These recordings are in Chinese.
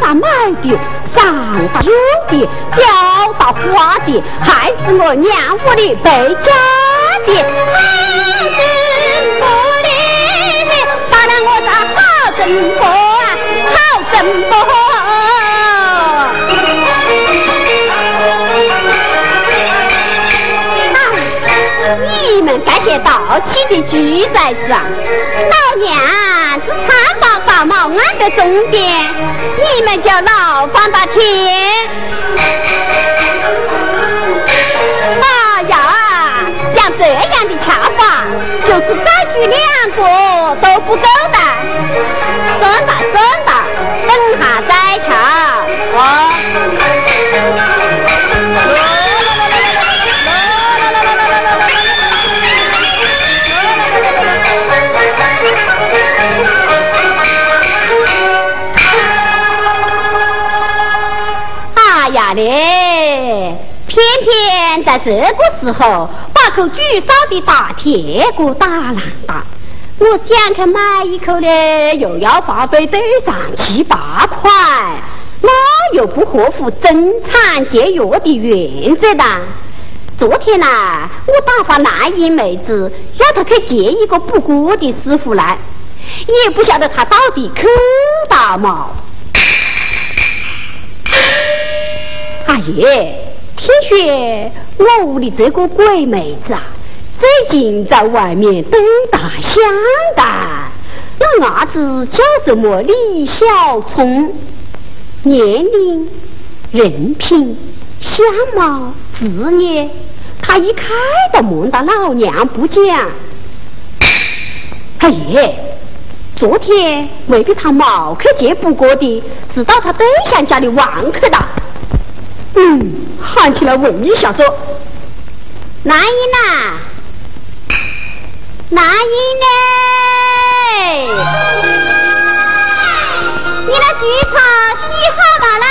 上买的，上到有的，掉到花的，还是我娘屋里被家的，好生活的，打了我咋好生活啊，好生活。你们这些盗气的猪崽子，老娘是参报大毛案的重点。你们叫老方的亲。在这个时候，把口举烧的大铁锅打烂了。我想去买一口呢，又要花费得上七八块，那又不合乎增产节约的原则的。昨天呐，我打发那英妹子，让她去接一个补锅的师傅来，也不晓得他到底去打嘛。阿爷，听说我屋里这个鬼妹子啊，最近在外面登大香的，那伢子叫什么李小聪，年龄、人品、相貌、职业。他一开到门，到老娘不讲。哎耶，昨天未必他冇去接不过的，是到他对象家里玩去了。嗯，喊起来问一下子。男音呐，男音嘞，你那菊草洗好了啦？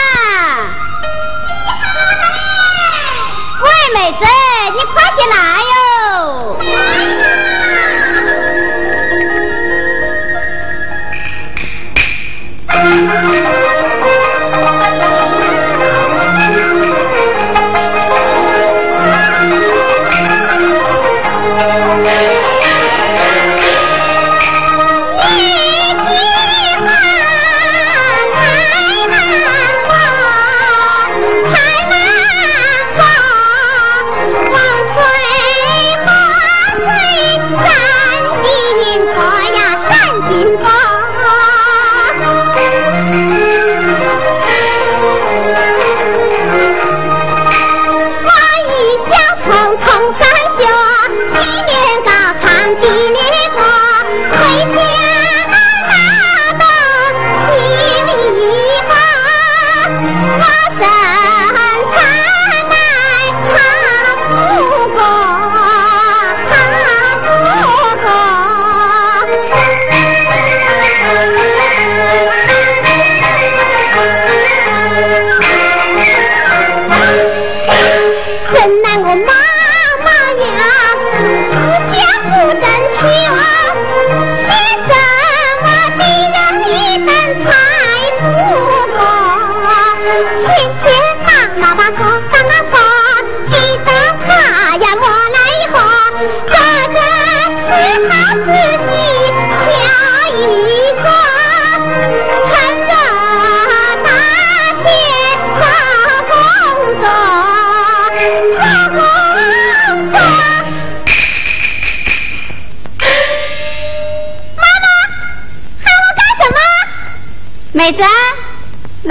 喂，妹子。你快点来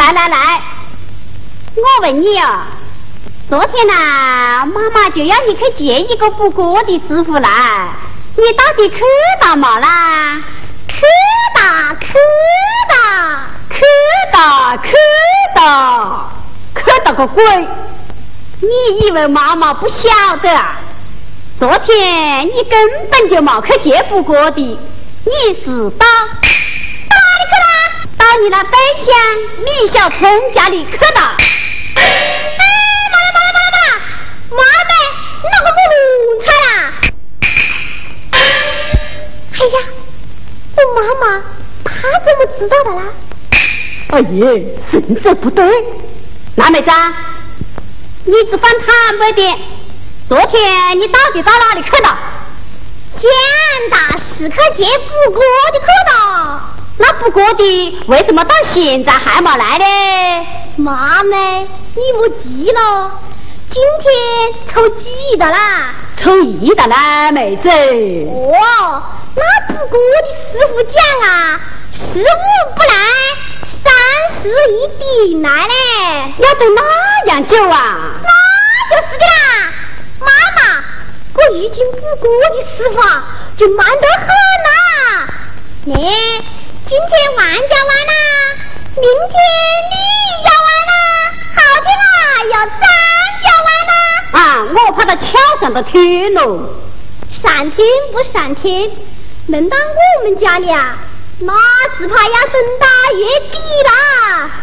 来来来，我问你哦，昨天呐，妈妈就要你去接一个补锅的师傅来，你到底去到没啦？去到，去到，去到，去到，去到个鬼！你以为妈妈不晓得啊？昨天你根本就没去接补锅的，你是到。到你那对象李小聪家里去的。哎，妈妈妈妈妈妈，妈妈，那个不弄他啦？哎呀，我妈妈她怎么知道的啦？哎呀，甚至不对。那妹子，你只管坦白点，昨天你到底到哪里去的？蒋大师去接富哥的去的。那不过的，为什么到现在还没来呢？妈妈，你莫急了，今天抽几的啦？抽一的啦，妹子。哦，那不过的师傅讲啊，十五不来，三十一定来嘞。要等那样久啊？那就是的啦，妈妈，我遇见不过的师傅就慢得很呐。你。今天玩家完了，明天李家完了，后天啊要张家完了。啊，我怕他敲上的天喽。上天不上天，轮到我们家里啊，那只怕要等到月底了。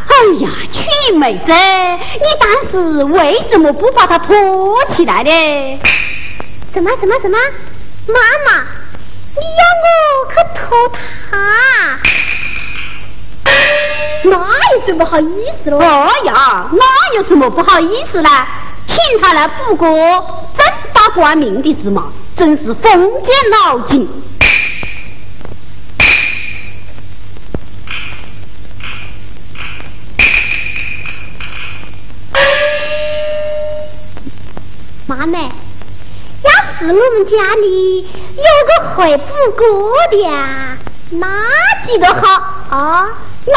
哎呀，曲妹子，你当时为什么不把他拖起来呢？什么什么什么？妈妈。你要我去偷他，那有什么好意思喽？哎呀，那有什么不好意思呢？请他来补锅，正官命的事嘛，真是封建脑筋。妈妈，要是我们家里有个会补锅的呀，那几个好啊，那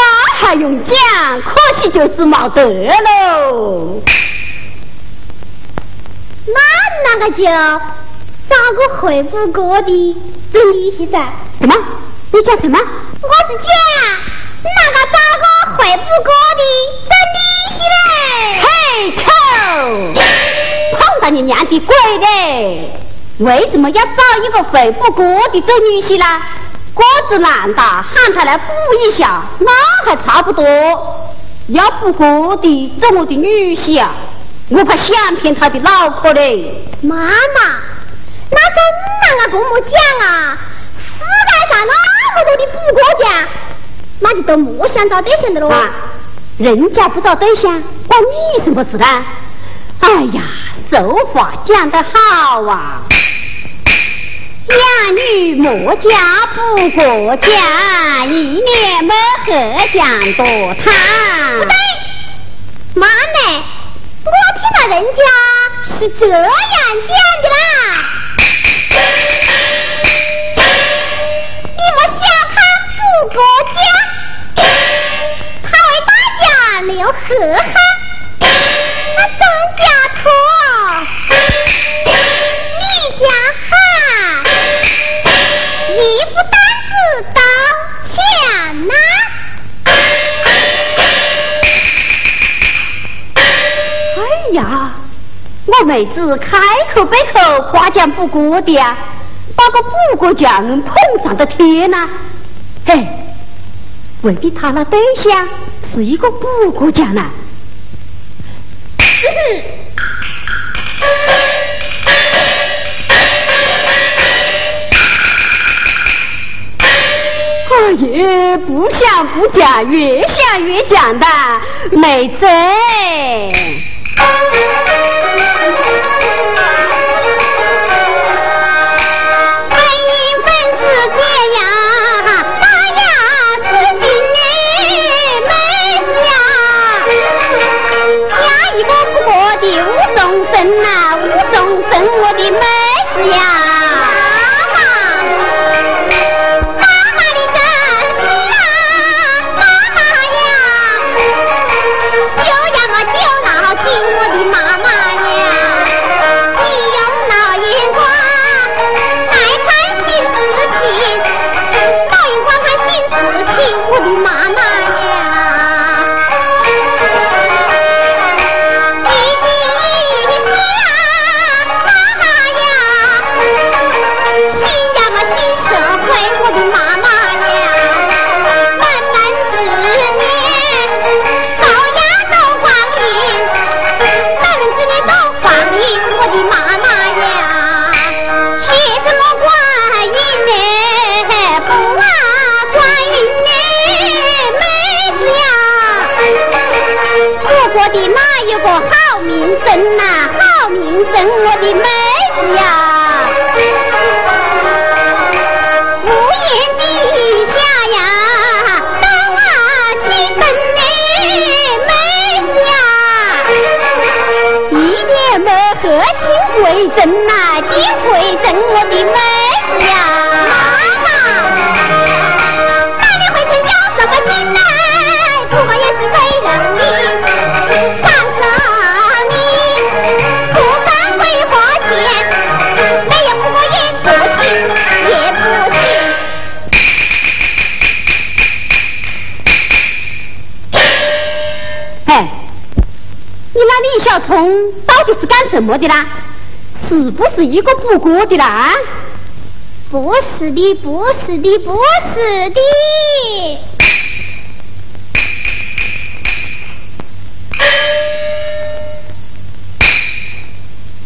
还用讲？可惜就是没得喽。那那个就找个会补锅的做利息噻。什么？你讲什么？我是讲那个找个会补锅的做利息嘞。嘿，臭！碰到你娘的鬼嘞！为什么要找一个会补锅的做女婿呢？锅子烂大，喊他来补一下，那还差不多。要补锅的做我的女婿啊！我怕想骗他的脑壳嘞。妈妈，那跟你那个公母讲啊，世界上那么多的补锅匠，那就都莫想找对象的喽。人家不找对象，关你什么事呢？哎呀，俗话讲得好啊，养女莫嫁不过家，一年没和讲多谈。不对，妈呢？我听到人家是这样讲的啦，你们小看富国家，他为大家留河汉，妹子开口闭口夸奖布谷的呀，把个布谷匠捧上的天呐！嘿，未必他那对象是一个布谷匠呢。哎呀，不想不讲，越想越讲的，妹子。小聪到底是干什么的啦？是不是一个补锅的啦？不是的，不是的，不是的。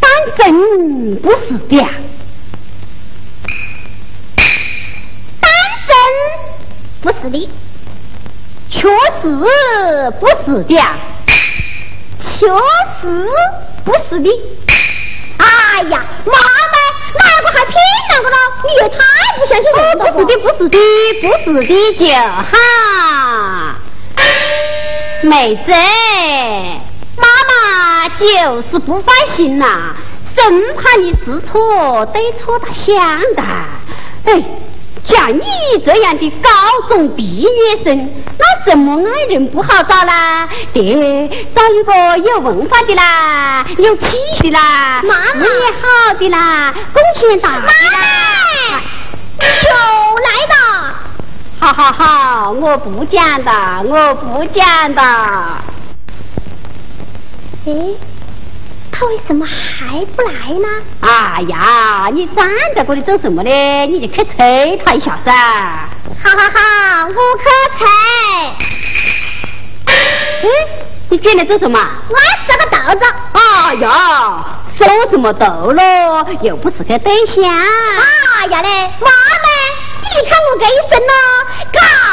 当真不是的，当真不是的，确实不是的。确实不是的，哎呀，妈妈，哪个还骗哪个了？你也太不相信人了。不是的，不是的，不是的就好。妹子，妈妈就是不放心呐，生怕你知错对错他想的。哎。像你这样的高中毕业生，那什么爱人不好找啦？得，找一个有文化的啦，有气的啦，妈妈也好的啦，贡献大的啦。又来了！好好好，我不讲的，我不讲的。哎。他为什么还不来呢？哎呀，你站在这里做什么呢？你就去催他一下噻。好好好，我去催。哎，你进来做什么？我是个豆子。哎呀，说什么豆咯？又不是个对象。哎呀嘞，妈妈，你看我这一身咯，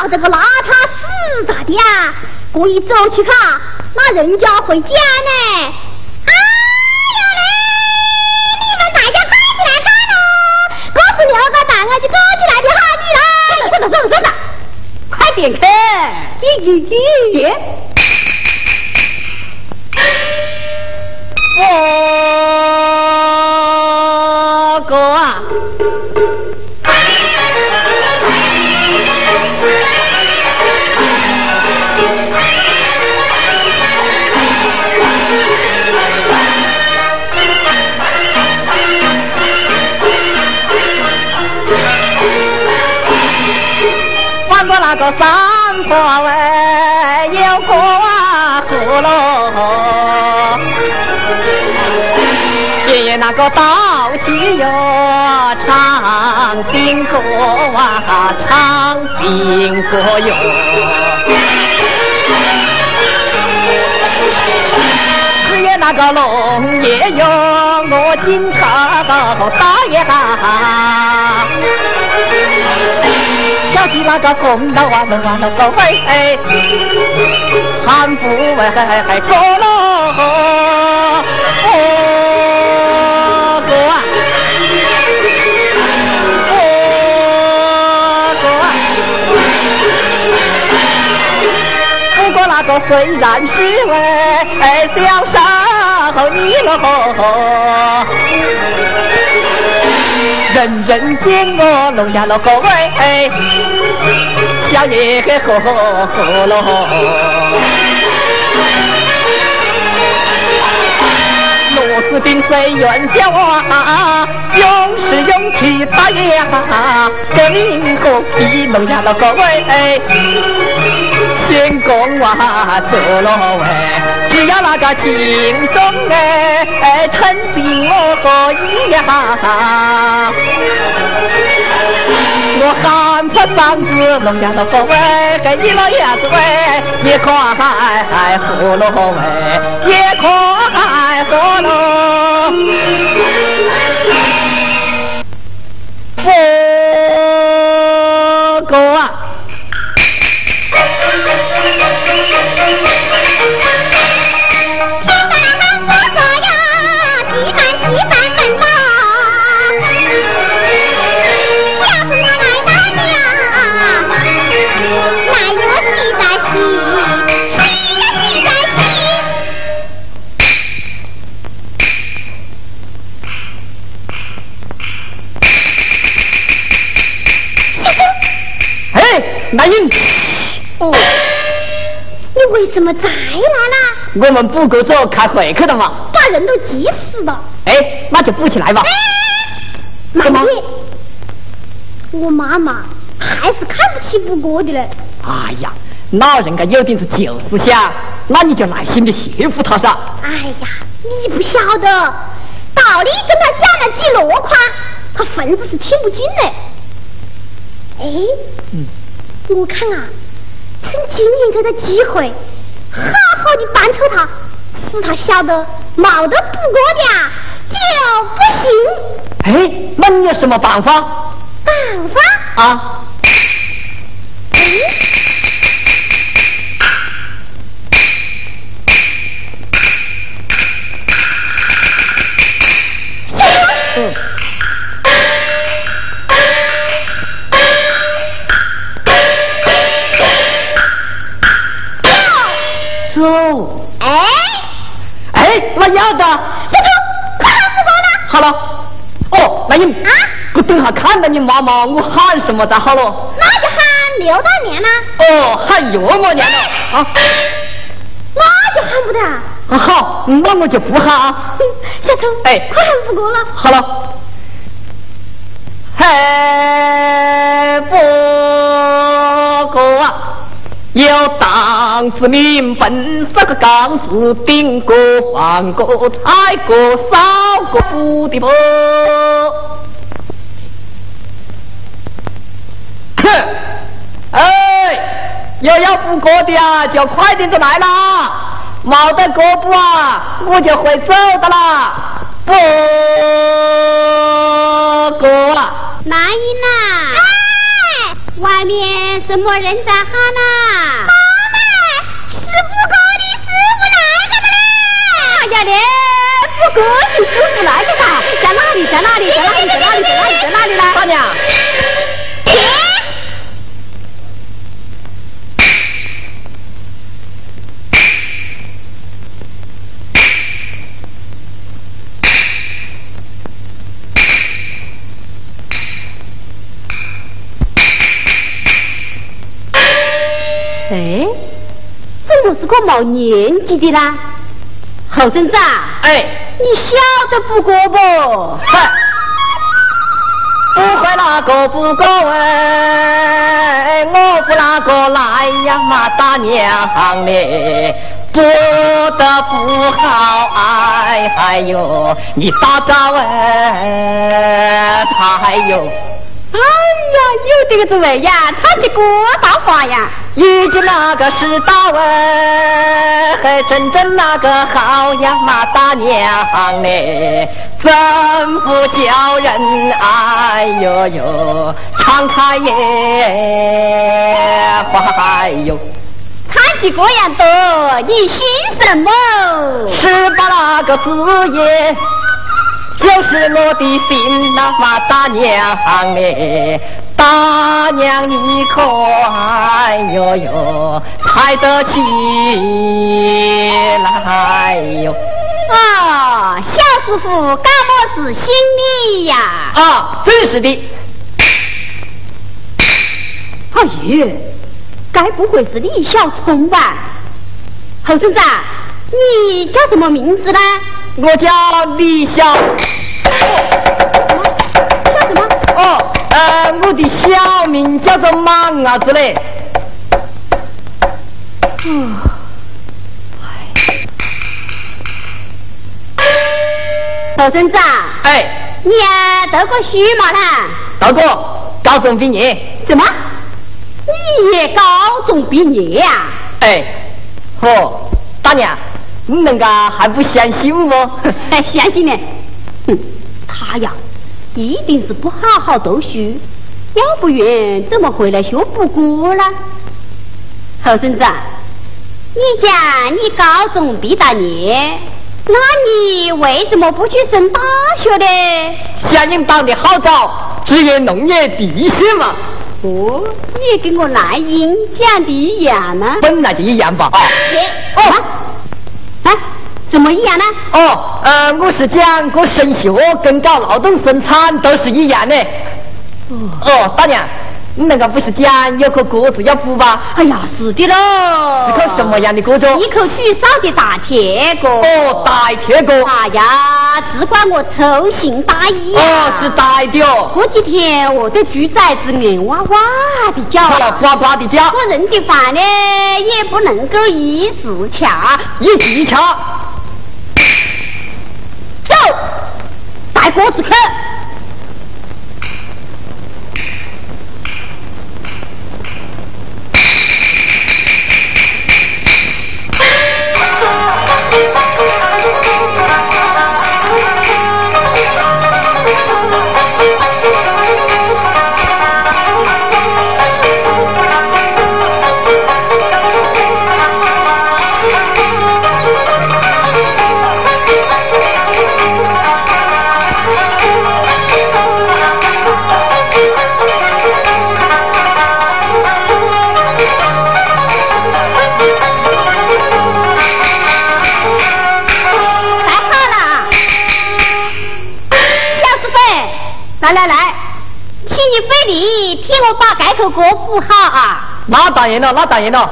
搞得个邋遢死咋的呀？我一走去看，那人家回家呢。六个大眼睛勾起来的哈女人，走走走走走，快点去，去去去，我哥啊。个三花喂，有过河喽，爷爷那个到底哟，唱新歌啊，唱新歌哟。只有那个龙爷哟，我今朝大爷哈。小的那个公道啊，路啊路个喂，喊不喂过喽，哥哥啊，哥哥啊，不过那个虽然是喂小少你喽。人人见我龙呀龙哥喂，小爷呵呵呵喽。罗子兵虽远小啊，勇士勇气大呀，更何必龙呀龙哥喂，先公啊走喽喂。只要那个心中哎，称我可以呀，我喊破嗓子，农家的各位，给你老爷子喂，也快喝喽喂，也快喝喽，那你，哦，你为什么再来啦？我们补过走开会去了嘛。把人都急死了。哎，那就补起来吧。妈咪，我妈妈还是看不起补过的嘞。哎呀，老人家有点子旧思想，那你就耐心的谢服他噻。哎呀，你不晓得，道理跟他讲了几箩筐，他分子是听不进的。哎，嗯。我看啊，趁今年给他机会，好好的扳扯他，使他晓得没得不过的就不行。哎，那你有什么办法？办法？啊？要的小偷，快喊四宝呢？好了，哦，那你啊，我等下看到你妈妈，我喊什么咋好了？那就喊刘大娘呢？哦，喊岳母娘了、啊？那就喊不得。啊好，那我就不喊啊。小偷，哎，快喊四宝了。好了。嘿，伯哥啊！有当子民分，三个杠子顶过放过踩过扫过补的不？哼！哎，要要补锅的啊，就快点就来啦！冇得锅补啊，我就会走的啦！不过了，来人呐！哎，外面什么人在喊呐？妈的师傅来了嘞！哎呀嘞，不过的师傅来了噻，在哪里？在哪里？在哪里？在哪里？在哪里？在哪里呢？大娘。哎，怎么是个冇年纪的呢？后生子啊，哎，你晓得不过不？不会那个不过哎，我不那个来呀嘛大娘嘞，不得不好哎，还有你大招哎，还有。哎呀，有这个滋味呀，唱起国大话呀！已经那个是大文，还真正那个好呀嘛大娘嘞，怎不叫人哎呦呦唱开眼？哎呦，看起这样多，你姓什么？十八那个字眼。就是我的心呐，嘛大娘哎，大娘你可哎呦呦，抬得起来哟！啊，小师傅，干么是姓李呀？啊，真是的。哎呀，该不会是李小聪吧？后生子，你叫什么名字呢？我叫李小，叫什么？哦，呃，我的小名叫做马伢子嘞。嗯，老孙子，哎，你读过书吗？啦？读过，高中毕业。什么？你也高中毕业呀？哎，哦，大娘。你那个还不相信我？哎 相信呢。哼，他呀，一定是不好好读书，要不然怎么会来学补锅呢？后生子，你讲你高中毕大业，那你为什么不去升大学呢？像你当的好早，职业农业第一线嘛。哦，你也跟我男英讲的一样呢。本来就一样吧？啊。哦。啊，怎么一样呢？哦，呃，我是讲，我升学跟搞劳动生产都是一样的。哦，哦大娘，你那个不是讲有颗锅子要补吧？哎呀，是的喽。是颗什么样的锅子？一口取烧的大铁锅。哦，大铁锅。哎呀，只怪我粗心大意哦，是大的哦。过几天我的猪崽子硬哇哇的叫，呱呱的叫。做人的饭呢，也不能够一直吃，一技巧。走，带锅子把改口歌补好啊！那当然了，那当然了，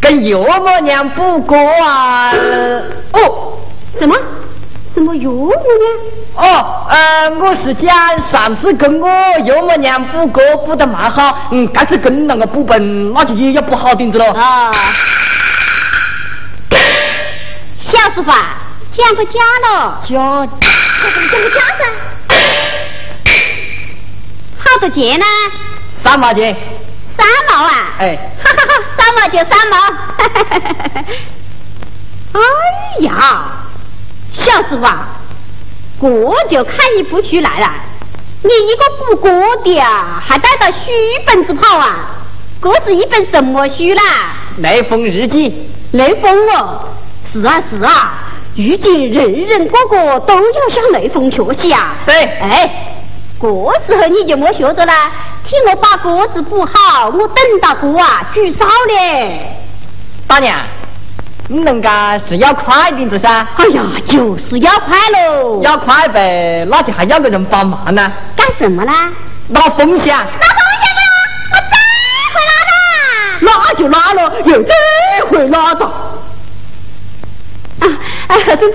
跟岳母娘补锅啊！哦，什么？什么岳母娘？哦，呃，我是讲上次跟我岳母娘补锅补的蛮好，嗯，这次跟那个补本，那就也要补好点子了啊！小师傅，讲个价了，讲，讲个价噻，好多钱呢？三毛钱。三毛啊！哎，哈哈哈，三毛就三毛。哎呀，小师傅，锅就看你不出来了，你一个补锅的啊，还带着书本子跑啊？这是一本什么书啦？雷锋日记。雷锋哦。是啊是啊，如今人人个个都要向雷锋学习啊！对，哎，这时候你就莫学着了，替我把锅子补好，我等到锅啊煮烧嘞。大娘，你人家是要快点子噻？哎呀，就是要快喽！要快呗，那就还要个人帮忙呢。干什么啦？拉风箱。拉风箱啊！我再会拉啦。拉就拉了，又再会拉的。啊，孙子，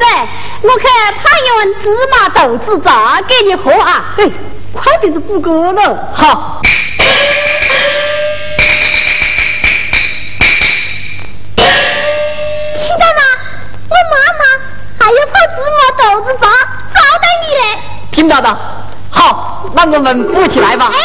我去泡一碗芝麻豆子茶给你喝啊！哎，快点子补歌了。好。听到吗？我妈妈还要泡芝麻豆子茶招待你嘞。听到的。好，那我们补起来吧。哎。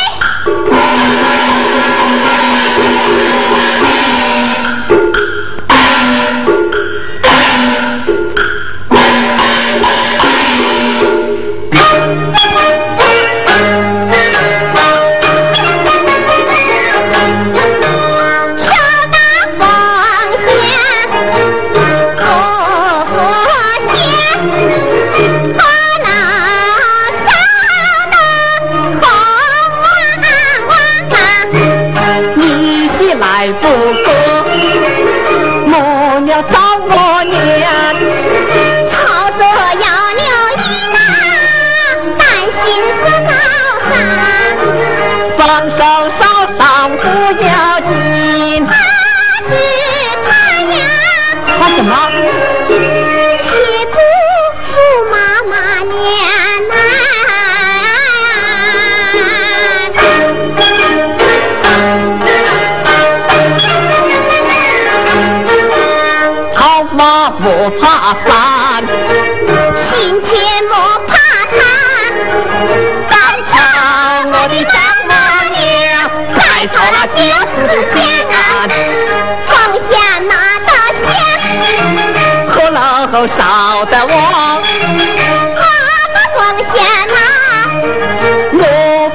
怕后烧得旺。哪个放下那？我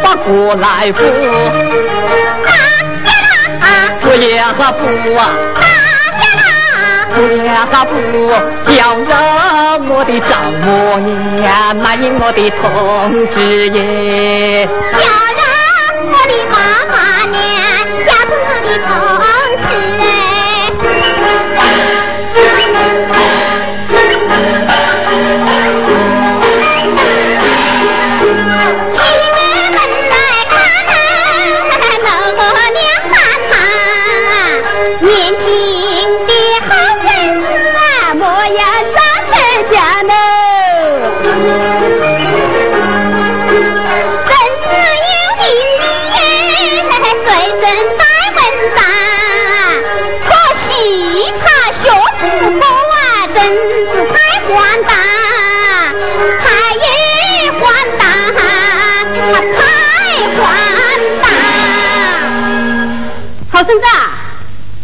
把过来补。啊呀啦！不要补啊！不要不叫了我的丈母娘，难应我的同志耶。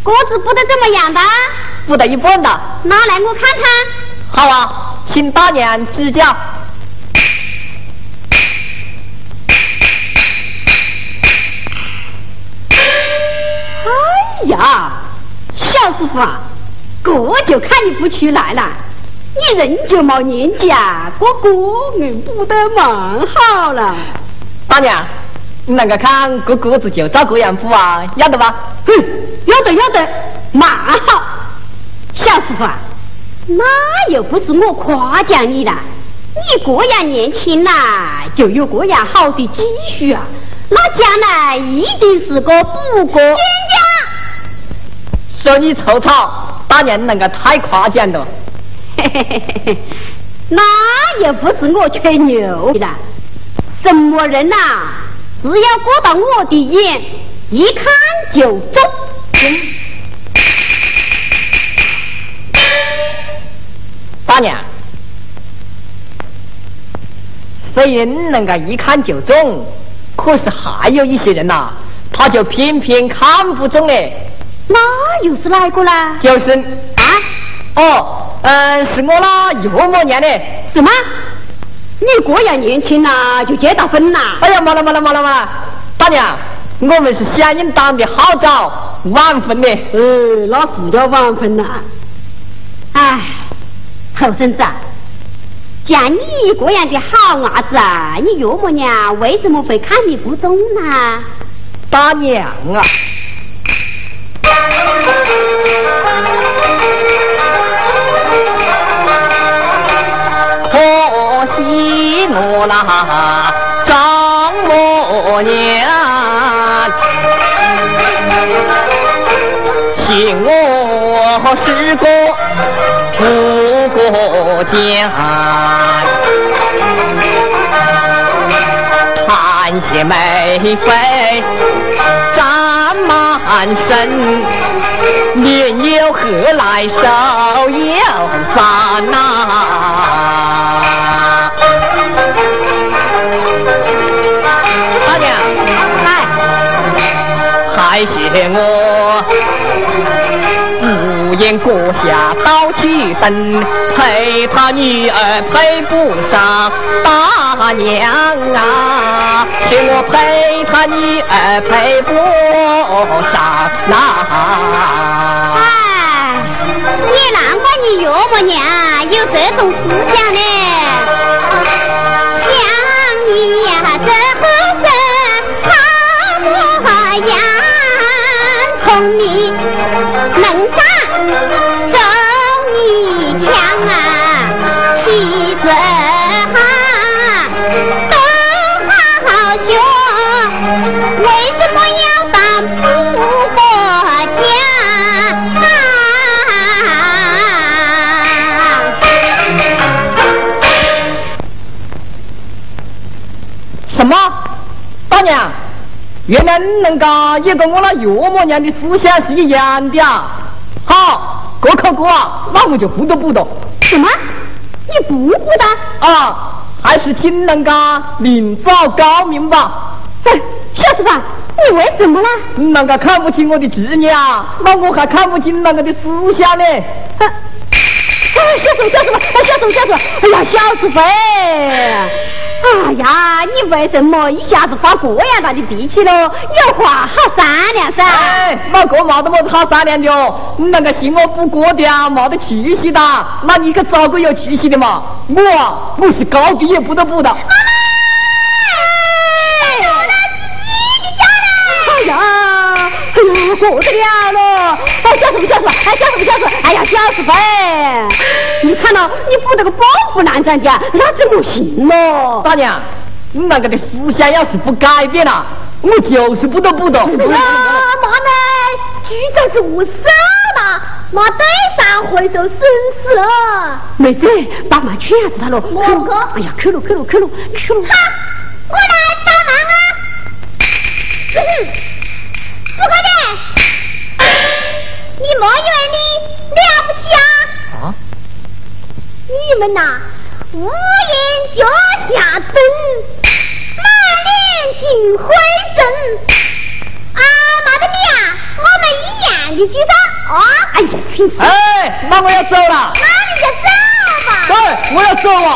锅子补得怎么样的？补得一般的。拿来我看看。好啊，请大娘指教。哎呀，小师傅啊，这就看你不出来了。你人就没年纪啊，这锅硬补得蛮好了。大娘。你那个看，这锅子就照这样补啊？要得吧？哼，要得要得，蛮好。小师傅啊，那又不是我夸奖你了，你这样年轻呐，就有这样好的积蓄啊，那将来一定是个不过。先生，说你臭草，大娘那个太夸奖了。嘿嘿嘿嘿嘿，那又不是我吹牛的，什么人呐，只要过到我的眼，一看就中。大娘。虽然能够一看就中，可是还有一些人呐，他就偏偏看不中哎。那又是哪个呢？就是啊，哦，嗯，是我那岳母娘的。什么？你这样年轻呐，就结到婚呐？哎呀，没了没了没了没了！大娘，我们是响应党的号召，晚婚的。呃，那是叫万分呐。哎，后生子。像你这样的好伢子啊，你岳母娘为什么会看你不中呢？大娘啊，可惜我那丈母娘嫌我是个。不过江，谈些美妃占满身，面有何来手有三呐？大娘，来，还嫌我。不言阁下刀去灯，陪他女儿配不上大娘啊！替我陪他女儿配不上那。哎，也难怪你岳母娘有这种思想呢。原来恁个也跟我那岳母娘的思想是一样的啊！好，各考各啊，那我就不得不得。什么？你不不得？啊，还是听人家明早高明吧。哎，小子吧，你为什么呢？你啷个看不起我的职业啊？那我还看不起那个的思想呢？哎，小子，小子吧，小子，小子，哎呀，小子飞。哎呀，你为什么一下子发这样大的脾气喽？有话好商量噻。哎，那个没得么子好商量的哦。你那个信我不过的啊，没得气息的。那你可找个有气息的嘛？我啊，我是高低也不得不的。妈妈，哎呀，过得了了。哎，小子不小子？哎，小子不小子？哎呀，小子呗。你看到，你不那个包袱男人的，那怎么行咯？大娘，你那个的思想要是不改变了，我就是不得不的。啊，妈呢？局长是我杀了，那对上会受损失了。妹子，帮忙劝下子他喽。我哥，哎呀，去了去了去了去了。好，我来帮忙啊。四哥的，你莫以为你了不起啊？你们呐，屋檐脚下蹲，满脸尽灰尘。啊，妈的你啊，我们一样的举手。啊，哎呀，平哎，那我要走了。那你就走吧。对，我要走了。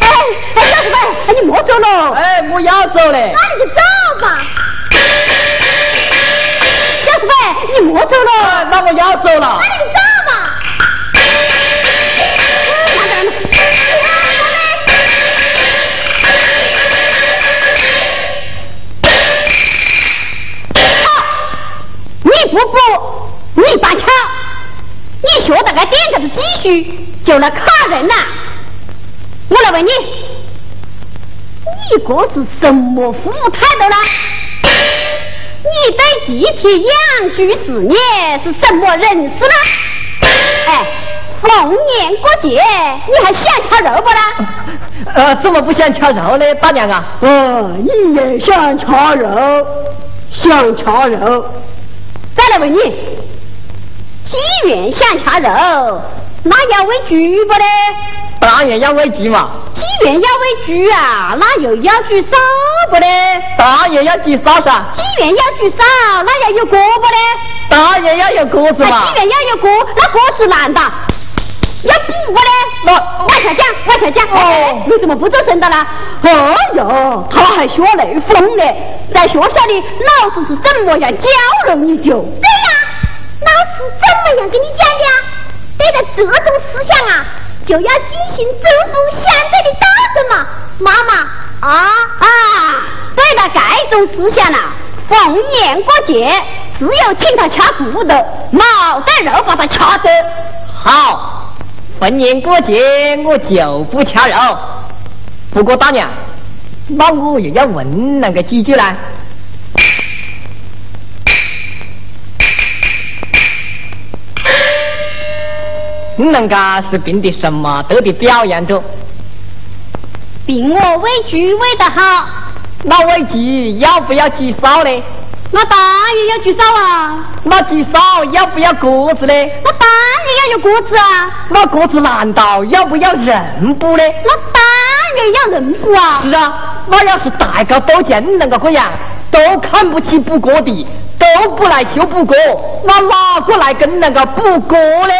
哎，哎，小子们，哎，你莫走了。哎，我要走嘞。那你就走吧。你莫走了。那我要走了。那你就走吧。你不补，你办巧，你学那个点子的积蓄就来卡人呐！我来问你，你这是什么富态度呢？你对集体养猪事业是什么认识呢？哎，逢年过节你还想吃肉不啦？呃，怎么不想吃肉呢，大娘啊？哦，你也想吃肉，想吃肉。再来问你，既然想吃肉，那要喂猪不嘞？当然要喂鸡嘛。既然要喂猪啊，那又要煮烧不嘞？当然要煮烧噻。既然要煮烧，那要有锅不嘞？当然要有锅子嘛。既然要有锅，那锅子难的。要补不嘞？那往下讲，往下讲。哎，你怎么不做声的啦？哎呦，他还学雷锋呢，在学校里老师是怎么样教了你的？老师怎么样跟你讲的？对待这种思想啊，就要进行针锋相对的斗争嘛。妈妈啊啊，对了，这种思想啊，逢年过节只有请他吃骨头，没得肉把他吃的。好。逢年过节我就不吃肉，不过大娘，那我又要问那个几句呢？你那个是凭的什么得的表扬着？凭我喂猪喂得好。那喂鸡要不要鸡烧呢？那当然要鸡少啊。那鸡少要不要鸽子呢？那当然要有鸽子啊。那鸽子难道要不要人补呢？那当然要人补啊。是啊，那要是大家都见你那个个样，都看不起补锅的，都不来修补锅，那哪个来跟那个补锅呢？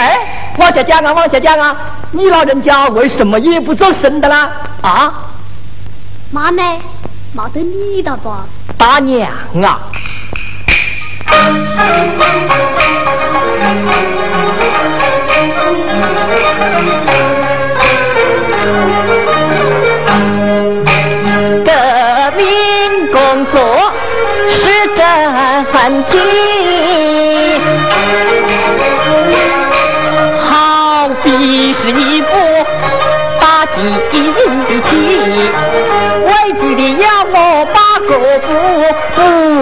哎，往下讲啊，往下讲啊，你老人家为什么也不走神的啦？啊？妈呢？没得你的吧？大娘啊！革命工作是真经，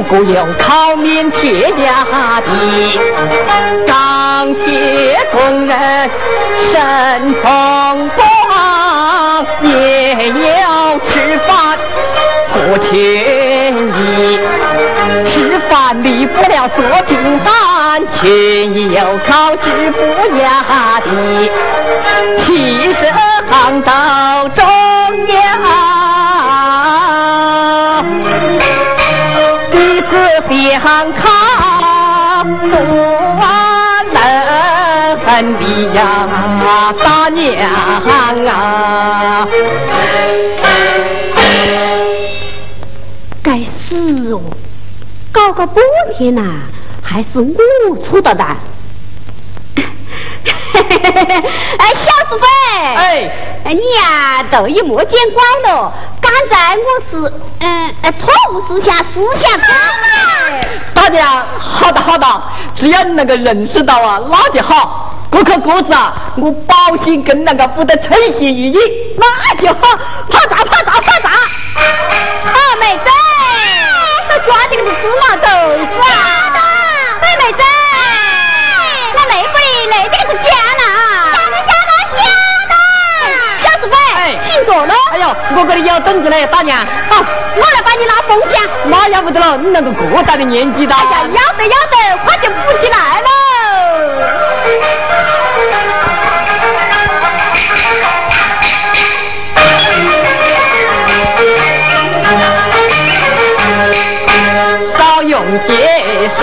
不过有靠面铁家的钢铁工人，身风光也要吃饭不缺衣，吃饭离不了做平凡，钱又靠织布压的，七十行到中别看不能的呀，大娘啊！该死哦，搞个半天呐，还是我出的蛋。哎，小师傅，哎，哎，你呀，头一没见光了。刚才我是，嗯，呃，错误思想，思想错了。大娘，好的好的，只要你能够认识到啊，那就好。这颗果子啊，我保险跟那个不得称心如意，那就好。怕啥怕啥怕啥？二妹子，他抓的个是芝麻豆子啊！妹妹子，那累不累？累这个是假的啊？假的假的假的！小师傅，请坐了。我这里有凳子嘞，大娘。好，我来帮你拿风箱。那要不得了，你那个过大的年纪大。哎呀，要得要得，快就扶起来喽。少用点水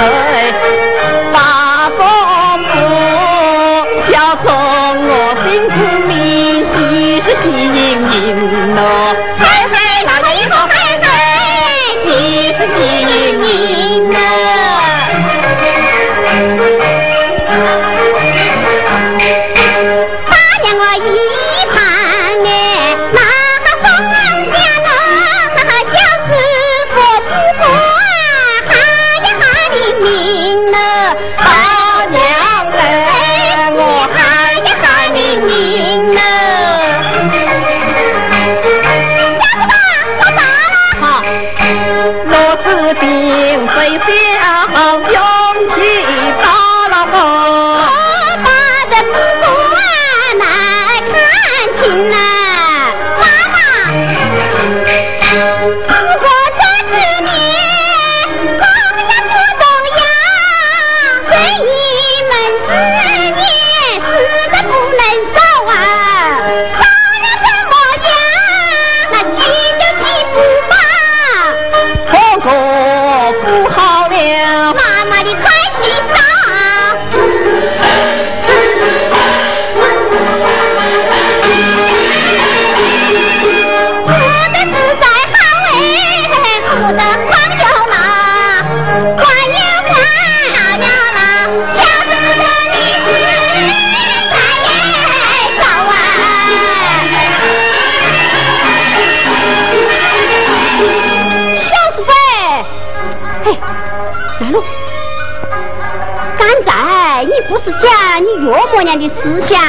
娘的思想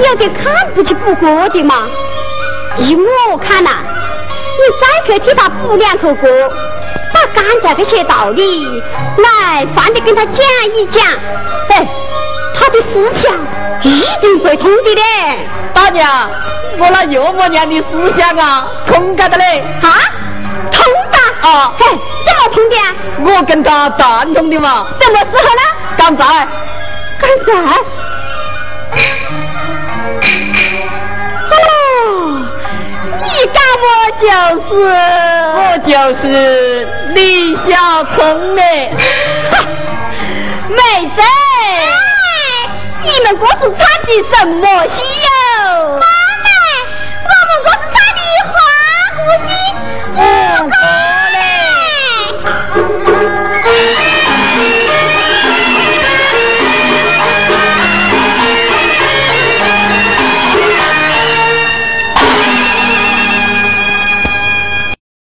有点看不起不过的嘛？依我看呐、你再去替他补两口锅，把刚才这些道理来反的跟他讲一讲，哎，他的思想一定会通的嘞。大娘，我那岳母娘的思想啊，通感的嘞，啊，通的啊嘿，怎么通的啊？我跟他赞同的嘛。什么时候呢？刚才刚才。哦，你大伯就是，我就是李小鹏呢。妹子，你们国是唱的什么戏哟？妈妹，我们国是唱的花鼓戏，五哥。